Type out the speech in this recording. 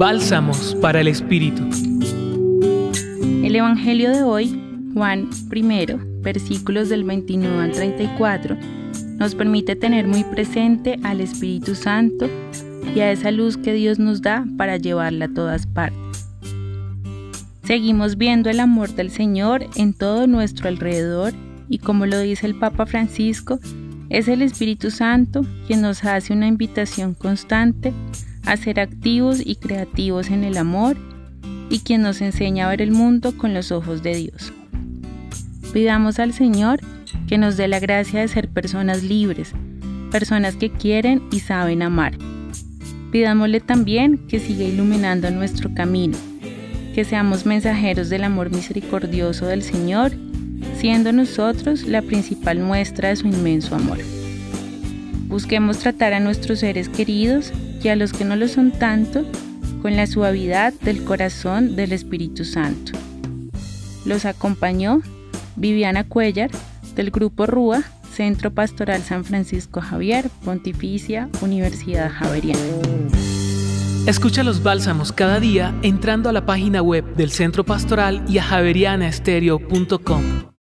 Bálsamos para el Espíritu. El Evangelio de hoy, Juan I, versículos del 29 al 34, nos permite tener muy presente al Espíritu Santo y a esa luz que Dios nos da para llevarla a todas partes. Seguimos viendo el amor del Señor en todo nuestro alrededor y como lo dice el Papa Francisco, es el Espíritu Santo quien nos hace una invitación constante a ser activos y creativos en el amor y quien nos enseña a ver el mundo con los ojos de Dios. Pidamos al Señor que nos dé la gracia de ser personas libres, personas que quieren y saben amar. Pidámosle también que siga iluminando nuestro camino, que seamos mensajeros del amor misericordioso del Señor, siendo nosotros la principal muestra de su inmenso amor. Busquemos tratar a nuestros seres queridos y a los que no lo son tanto con la suavidad del corazón del Espíritu Santo. Los acompañó Viviana Cuellar del Grupo RUA, Centro Pastoral San Francisco Javier, Pontificia, Universidad Javeriana. Escucha los bálsamos cada día entrando a la página web del Centro Pastoral y a javerianaestereo.com.